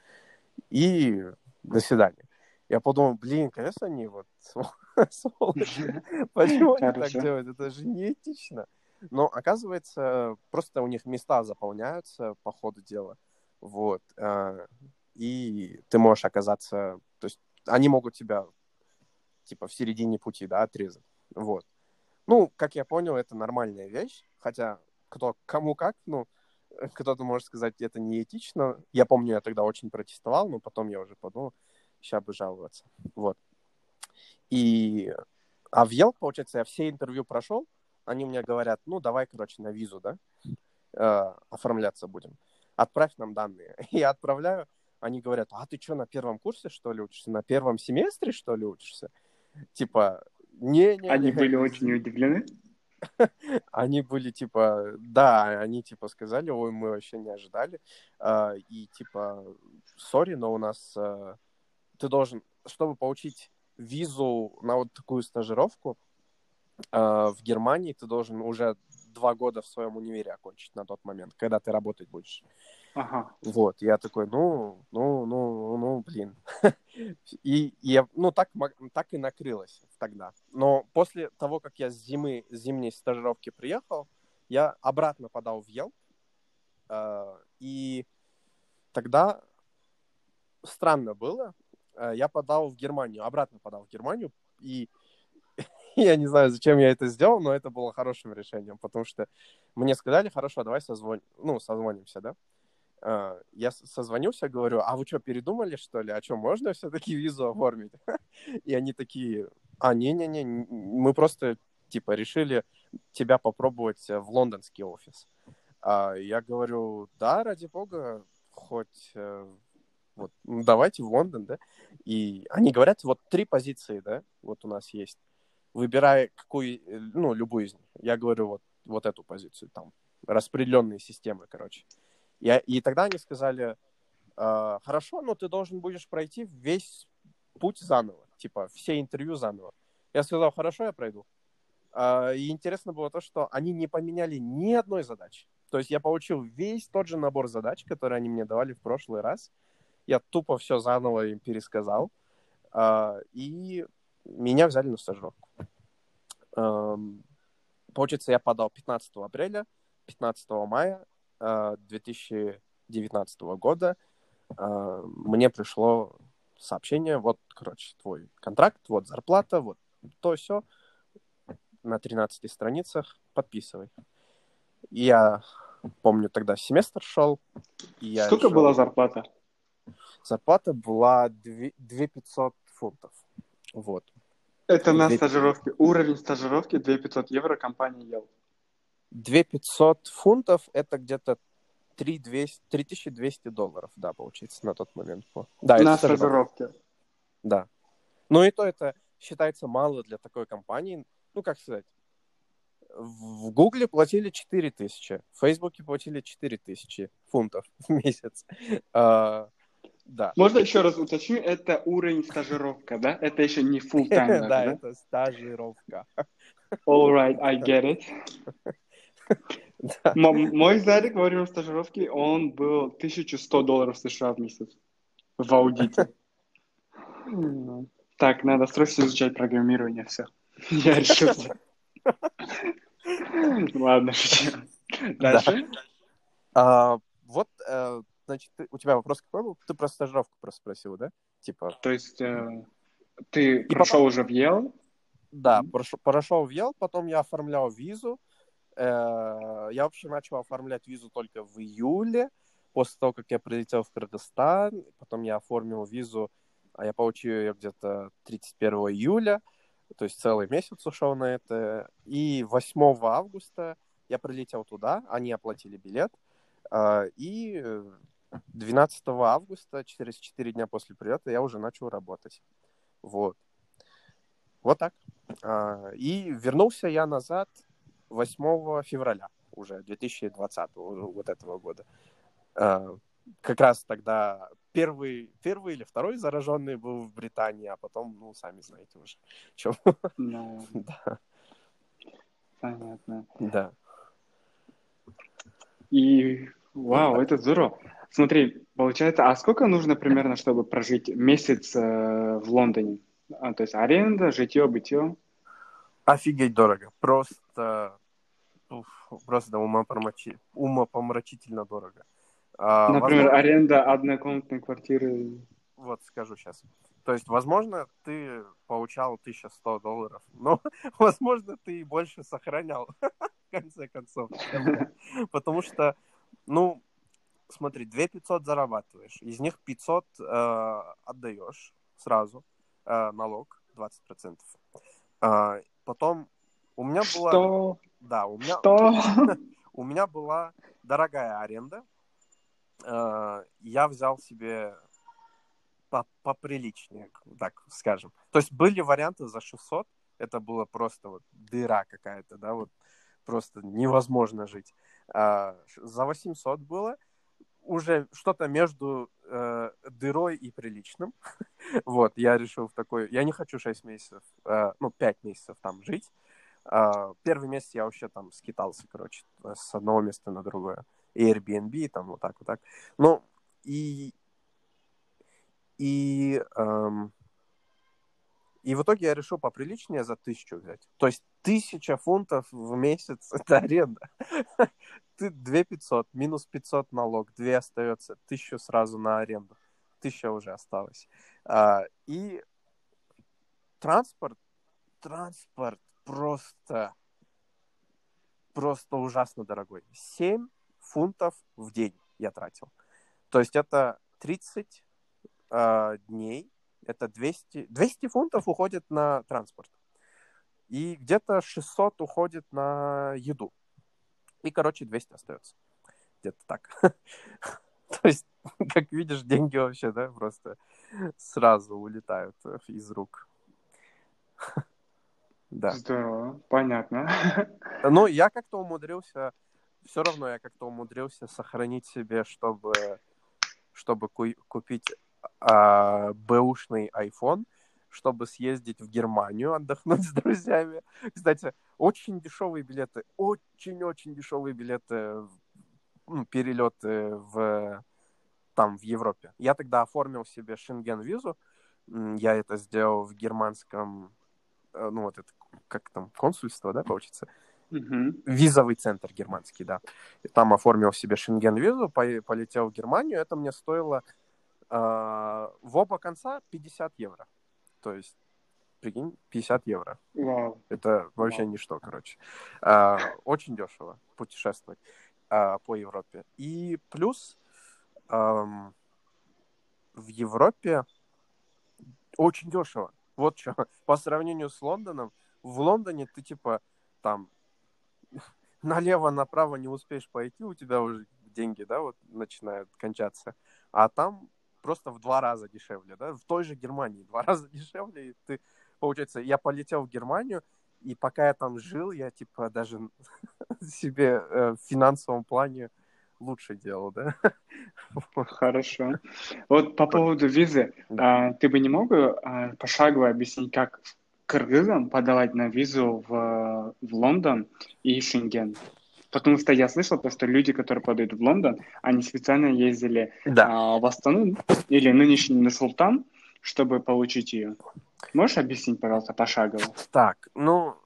И до свидания. Я подумал, блин, конечно, они вот сволочи. Почему они так делают? Это же неэтично. Но оказывается, просто у них места заполняются по ходу дела. Вот. А, и ты можешь оказаться То есть они могут тебя, типа, в середине пути, да, отрезать. Вот. Ну, как я понял, это нормальная вещь, хотя кто, кому как, ну, кто-то может сказать, это неэтично. Я помню, я тогда очень протестовал, но потом я уже подумал, сейчас бы жаловаться. Вот. И... А в Yelp, получается, я все интервью прошел, они мне говорят, ну, давай, короче, на визу, да, э, оформляться будем. Отправь нам данные. Я отправляю, они говорят, а ты что, на первом курсе, что ли, учишься? На первом семестре, что ли, учишься? Типа, не-не. Они были очень удивлены? Они были типа, да, они типа сказали, ой, мы вообще не ожидали. А, и типа, сори, но у нас а, ты должен, чтобы получить визу на вот такую стажировку а, в Германии, ты должен уже два года в своем универе окончить на тот момент, когда ты работать будешь. Ага. Вот, я такой, ну, ну, ну, ну, блин. и я, ну, так, так и накрылось тогда. Но после того, как я с зимы, с зимней стажировки приехал, я обратно подал в Yelp, э, и тогда странно было, э, я подал в Германию, обратно подал в Германию, и я не знаю, зачем я это сделал, но это было хорошим решением, потому что мне сказали, хорошо, давай созвон... ну, созвонимся, да? А, я созвонился, говорю, а вы что, передумали, что ли? А что, можно все-таки визу оформить? И они такие, а, не-не-не, мы просто, типа, решили тебя попробовать в лондонский офис. А я говорю, да, ради бога, хоть э, вот, ну, давайте в Лондон, да. И они говорят, вот три позиции, да, вот у нас есть. Выбирай какую, э, ну, любую из них. Я говорю, вот, вот эту позицию, там, распределенные системы, короче. И, и тогда они сказали, э, хорошо, но ты должен будешь пройти весь путь заново, типа все интервью заново. Я сказал, хорошо, я пройду. Э, и интересно было то, что они не поменяли ни одной задачи. То есть я получил весь тот же набор задач, которые они мне давали в прошлый раз. Я тупо все заново им пересказал. Э, и меня взяли на стажировку. Э, получается, я подал 15 апреля, 15 мая 2019 года а, мне пришло сообщение, вот, короче, твой контракт, вот зарплата, вот то все на 13 страницах, подписывай. Я помню, тогда семестр шел. Я Сколько шел... была зарплата? Зарплата была 2500 фунтов. Вот. Это на стажировке. Уровень стажировки 2500 евро компания ел. 2500 фунтов это где-то 3200, 3200 долларов, да, получается, на тот момент. Да, на стажировке. Да. Ну и то это считается мало для такой компании. Ну, как сказать, в Гугле платили 4 тысячи, в Фейсбуке платили 4 тысячи фунтов в месяц. А, да. Можно еще раз уточню, это уровень стажировка, да? Это еще не full time, да? это стажировка. All right, I get it. Мой Зарик во время стажировки, он был 1100 долларов США в месяц в аудите. Так, надо срочно изучать программирование, все. Я решил. Ладно, шучу. Дальше. А, вот, э, значит, у тебя вопрос какой был? Ты про стажировку просто спросил, да? Типа. То есть э, ты прошел уже в Yale? Да, прошел в Yale, потом я оформлял визу, Э, я вообще начал оформлять визу только в июле, после того, как я прилетел в Кыргызстан. Потом я оформил визу, а я получил ее где-то 31 июля, то есть целый месяц ушел на это. И 8 августа я прилетел туда, они оплатили билет. Э, и 12 августа, через 4 дня после прилета, я уже начал работать. Вот. Вот так. Э, и вернулся я назад 8 февраля уже 2020 вот этого года. А, как раз тогда первый, первый или второй зараженный был в Британии, а потом, ну, сами знаете уже, чем. No. да. Понятно. Да. И, вау, это здорово. Смотри, получается, а сколько нужно примерно, чтобы прожить месяц э, в Лондоне? А, то есть аренда, житье, бытие? Офигеть дорого. Просто уф, просто умопомрачи... умопомрачительно дорого. А, Например, возможно... аренда однокомнатной квартиры. Вот, скажу сейчас. То есть, возможно, ты получал 1100 долларов, но, возможно, ты и больше сохранял, в конце концов. Потому что, ну, смотри, 2500 зарабатываешь, из них 500 э, отдаешь сразу, э, налог 20%. Э, потом у меня была... Что? Да, у меня... Что? у меня была дорогая аренда. Э, я взял себе поприличнее, так скажем. То есть были варианты за 600, это было просто вот дыра какая-то, да, вот просто невозможно жить. А, за 800 было уже что-то между э, дырой и приличным. вот, я решил в такой... Я не хочу 6 месяцев, э, ну, 5 месяцев там жить. Э, первый месяц я вообще там скитался, короче, с одного места на другое. Airbnb, там вот так вот так. Ну, и и, эм, и в итоге я решил поприличнее за тысячу взять. То есть тысяча фунтов в месяц – это аренда. Ты 2 500, минус 500 налог, 2 остается, тысячу сразу на аренду. Тысяча уже осталось. А, и транспорт, транспорт просто, просто ужасно дорогой. 7 фунтов в день я тратил. То есть это 30 э, дней, это 200, 200 фунтов уходит на транспорт. И где-то 600 уходит на еду. И, короче, 200 остается. Где-то так. То есть, как видишь, деньги вообще, да, просто сразу улетают из рук. Да. Здорово, понятно. Ну, я как-то умудрился, все равно я как-то умудрился сохранить себе, чтобы, чтобы купить а, бэушный iPhone, чтобы съездить в Германию, отдохнуть с друзьями. Кстати, очень дешевые билеты, очень-очень дешевые билеты, ну, перелеты в там, в Европе. Я тогда оформил себе шенген-визу, я это сделал в германском, э, ну, вот это, как там, консульство, да, получится? Mm-hmm. Визовый центр германский, да. И там оформил себе шенген-визу, полетел в Германию, это мне стоило а, в оба конца 50 евро. То есть, прикинь, 50 евро. Wow. Это вообще wow. ничто, короче. А, очень дешево путешествовать а, по Европе. И плюс в Европе очень дешево. Вот что. По сравнению с Лондоном, в Лондоне ты типа там налево-направо не успеешь пойти, у тебя уже деньги, да, вот начинают кончаться. А там просто в два раза дешевле, да, в той же Германии два раза дешевле, и ты, получается, я полетел в Германию, и пока я там жил, я, типа, даже себе э, в финансовом плане лучше делал, да? Хорошо. Вот по поводу визы, да. а, ты бы не мог а, пошагово объяснить, как кыргызам подавать на визу в, в Лондон и Шенген? Потому что я слышал, то, что люди, которые подают в Лондон, они специально ездили да. а, в Астану или нынешний Нусултан, чтобы получить ее. Можешь объяснить, пожалуйста, пошагово? Так, ну,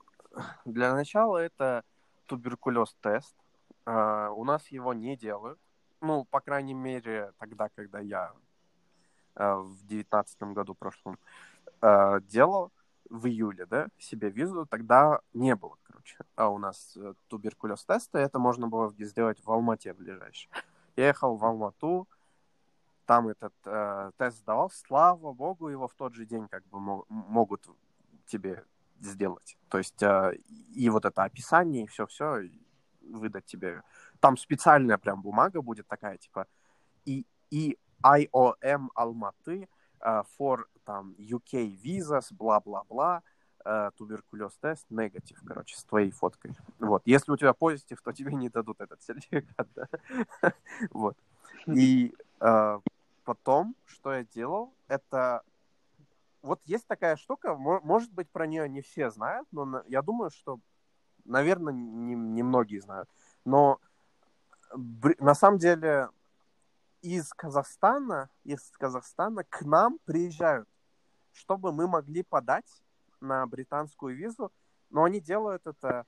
для начала это туберкулез-тест. Uh, у нас его не делают. Ну, по крайней мере, тогда, когда я uh, в девятнадцатом году прошлом uh, делал в июле, да, себе визу, тогда не было короче. А у нас э, туберкулез теста, это можно было сделать в Алмате ближайшей. Я ехал в Алмату, там этот э, тест сдавал, слава богу, его в тот же день как бы могут тебе сделать. То есть э, и вот это описание, и все-все выдать тебе. Там специальная прям бумага будет такая, типа, и, и IOM Алматы uh, for там UK visas, бла-бла-бла, э, туберкулез-тест негатив, короче, с твоей фоткой. Вот. Если у тебя позитив, то тебе не дадут этот сертификат, да? Вот. И э, потом, что я делал, это... Вот есть такая штука, может быть, про нее не все знают, но я думаю, что, наверное, не, не знают. Но на самом деле из Казахстана, из Казахстана к нам приезжают, чтобы мы могли подать на британскую визу, но они делают это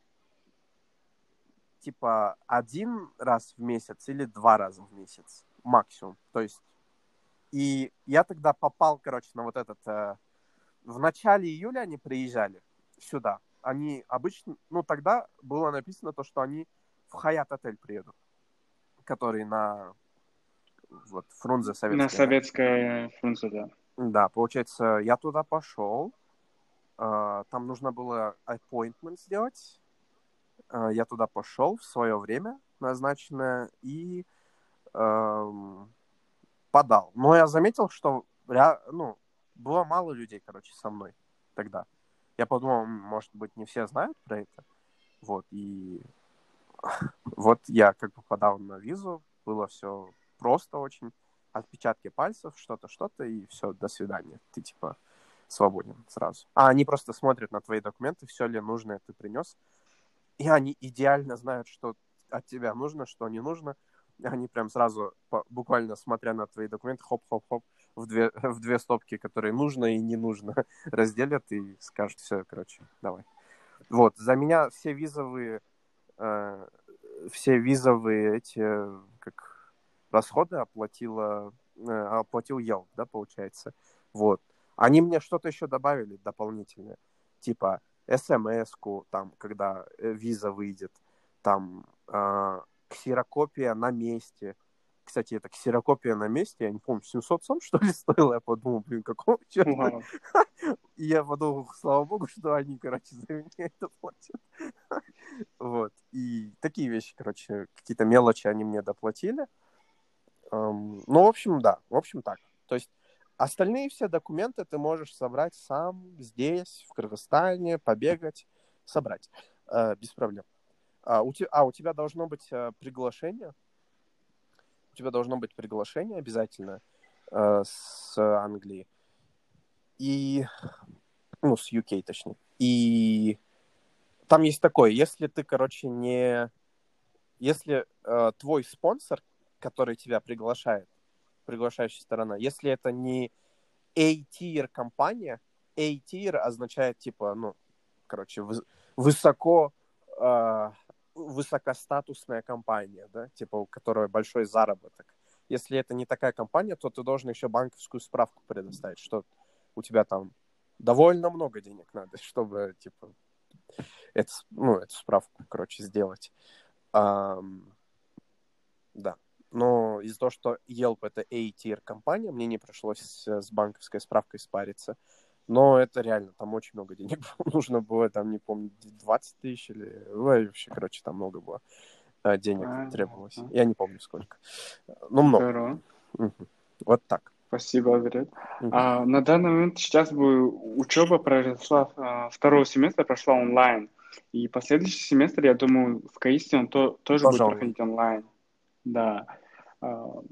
типа один раз в месяц или два раза в месяц максимум. То есть И я тогда попал, короче, на вот этот... Э, в начале июля они приезжали сюда. Они обычно... Ну, тогда было написано то, что они в Хаят-отель приедут, который на вот Фрунзе советская. На советская Фрунзе, да. Да, получается, я туда пошел. Э, там нужно было appointment сделать. Э, я туда пошел в свое время назначенное и подал. Но я заметил, что ну, было мало людей, короче, со мной тогда. Я подумал, может быть, не все знают про это. Вот, и вот я как бы подал на визу, было все просто очень. Отпечатки пальцев, что-то, что-то, и все, до свидания. Ты типа свободен сразу. А они просто смотрят на твои документы, все ли нужное ты принес. И они идеально знают, что от тебя нужно, что не нужно они прям сразу, буквально смотря на твои документы, хоп-хоп-хоп, в две, в две стопки, которые нужно и не нужно, разделят и скажут, все, короче, давай. Вот, за меня все визовые, э, все визовые эти, как, расходы оплатила, э, оплатил Yelp, да, получается. Вот. Они мне что-то еще добавили дополнительное, типа смс-ку, там, когда э, виза выйдет, там, э, ксерокопия на месте. Кстати, это ксерокопия на месте, я не помню, 700 сом, что ли, стоило? Я подумал, блин, какого черта? И я подумал, слава богу, что они, короче, за меня это платят. Вот. И такие вещи, короче, какие-то мелочи они мне доплатили. Ну, в общем, да. В общем, так. То есть остальные все документы ты можешь собрать сам здесь, в Кыргызстане, побегать, собрать. Э, без проблем. А у, te, а, у тебя должно быть а, приглашение. У тебя должно быть приглашение обязательно а, с Англии. И... Ну, с UK, точнее. И там есть такое, если ты, короче, не... Если э, твой спонсор, который тебя приглашает, приглашающая сторона, если это не A-tier компания, A-tier означает, типа, ну, короче, высоко э, высокостатусная компания, да, типа у которой большой заработок. Если это не такая компания, то ты должен еще банковскую справку предоставить, что у тебя там довольно много денег надо, чтобы, типа, это, ну, эту справку, короче, сделать. Um, да. Но из-за того, что Yelp это A-tier компания, мне не пришлось с банковской справкой спариться. Но это реально, там очень много денег нужно было, там, не помню, 20 тысяч или... Вообще, короче, там много было э, денег а, требовалось. А. Я не помню, сколько. Ну, много. Угу. Вот так. Спасибо, Аврет. Угу. А, на данный момент сейчас бы учеба прошла, а, второго семестра прошла онлайн. И последующий семестр, я думаю, в Каисте он то, тоже Пожалуй. будет проходить онлайн. Да. А,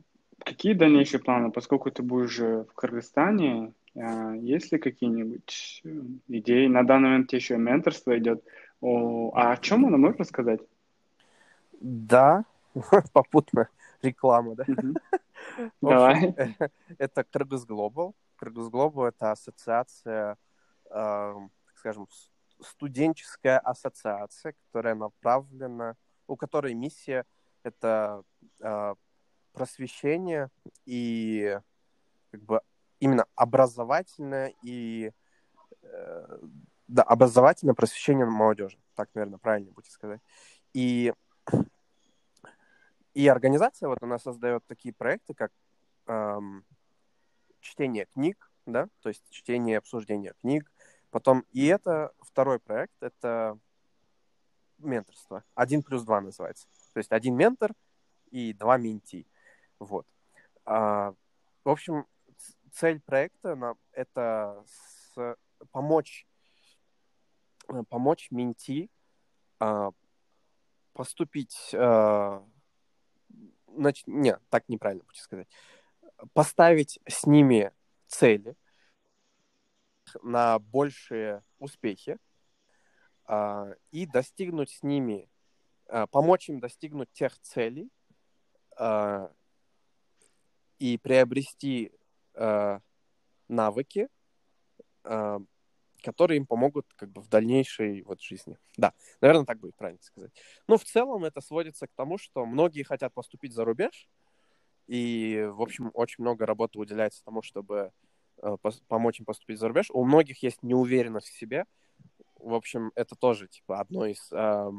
какие дальнейшие планы? Поскольку ты будешь в Кыргызстане, а, есть ли какие-нибудь э, идеи? На данный момент еще менторство идет. А о чем она может рассказать? Да, попутно реклама, да? Давай. Это Кыргыз Global. Кыргыз Global — это ассоциация, скажем, студенческая ассоциация, которая направлена, у которой миссия — это просвещение и как бы именно образовательное и э, да, образовательное просвещение молодежи. Так, наверное, правильно будет сказать. И, и организация вот она создает такие проекты, как эм, чтение книг, да, то есть чтение обсуждение книг. Потом, и это второй проект, это менторство. Один плюс два называется. То есть один ментор и два менти. Вот. А, в общем, цель проекта — это с, помочь, э, помочь Менти а, поступить... А, значит, нет, так неправильно будет сказать. Поставить с ними цели на большие успехи а, и достигнуть с ними, а, помочь им достигнуть тех целей а, и приобрести э, навыки, э, которые им помогут как бы в дальнейшей вот жизни. Да, наверное, так будет правильно сказать. Но в целом это сводится к тому, что многие хотят поступить за рубеж, И, в общем, очень много работы уделяется тому, чтобы э, помочь им поступить за рубеж. У многих есть неуверенность в себе. В общем, это тоже типа одно из, э,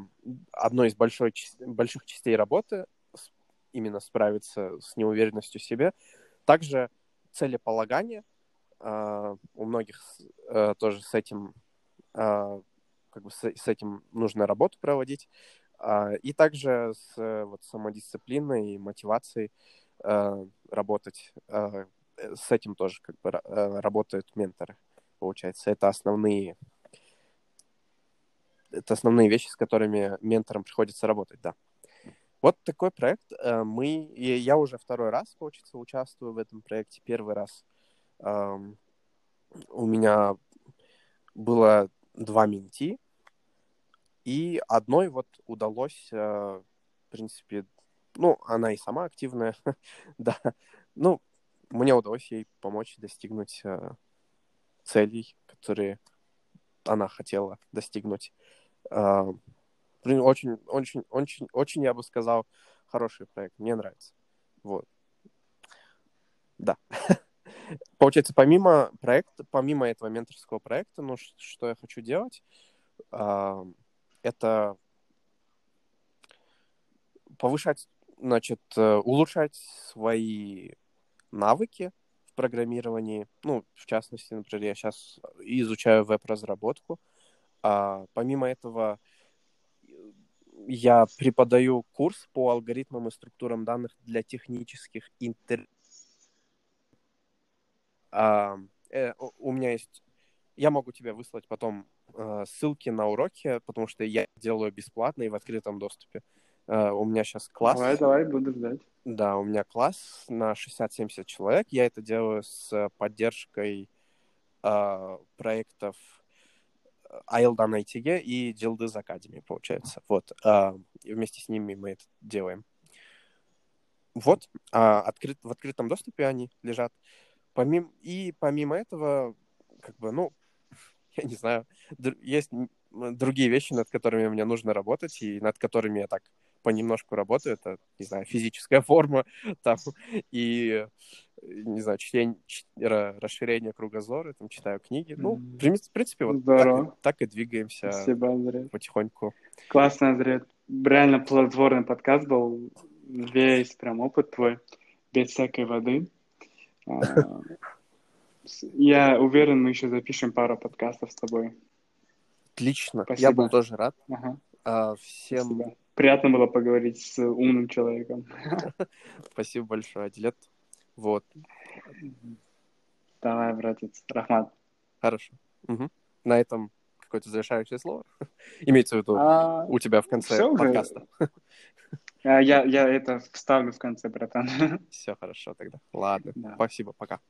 одно из большой, больших частей работы именно справиться с неуверенностью в себе. Также целеполагание. Э, у многих э, тоже с этим э, как бы с, с этим нужно работу проводить. Э, и также с вот, самодисциплиной и мотивацией э, работать. Э, с этим тоже как бы э, работают менторы, получается. Это основные это основные вещи, с которыми менторам приходится работать, да. Вот такой проект. Э, мы, я уже второй раз, получается, участвую в этом проекте. Первый раз у меня было два менти, и одной вот удалось, э, в принципе, ну, она и сама активная, да. Ну, мне удалось ей помочь достигнуть э, целей, которые она хотела достигнуть. Э, очень, очень, очень, очень, я бы сказал, хороший проект. Мне нравится. Вот. Да. Получается, помимо проекта, помимо этого менторского проекта, ну, что я хочу делать, это повышать значит, э, улучшать свои навыки в программировании. Ну, в частности, например, я сейчас изучаю веб-разработку. А помимо этого, я преподаю курс по алгоритмам и структурам данных для технических интер... А, э, у меня есть... Я могу тебе выслать потом э, ссылки на уроки, потому что я делаю бесплатно и в открытом доступе. Uh, у меня сейчас класс. Давай, давай, буду ждать. Да, у меня класс на 60-70 человек. Я это делаю с поддержкой uh, проектов IELTS ITG и Jildiz Academy, получается. Вот. Uh, и вместе с ними мы это делаем. Вот. Uh, открыт, в открытом доступе они лежат. Помимо, и помимо этого, как бы, ну, я не знаю, есть другие вещи, над которыми мне нужно работать, и над которыми я так понемножку работаю. Это, не знаю, физическая форма там, и, не знаю, чтение, расширение кругозора, там, читаю книги. Ну, в принципе, вот так, так и двигаемся Спасибо, Андрей. потихоньку. Классно, Андрей. Реально плодотворный подкаст был. Весь прям опыт твой, без всякой воды. А, я уверен, мы еще запишем пару подкастов с тобой. Отлично. Спасибо. Я был тоже рад. Ага. А, всем Спасибо. Приятно было поговорить с умным человеком. Спасибо большое, Адилет. Вот. Давай, братец. Рахмат. Хорошо. Угу. На этом какое-то завершающее слово? Имеется в виду а... у тебя в конце Все подкаста. А, я, я это вставлю в конце, братан. Все хорошо тогда. Ладно. Да. Спасибо. Пока.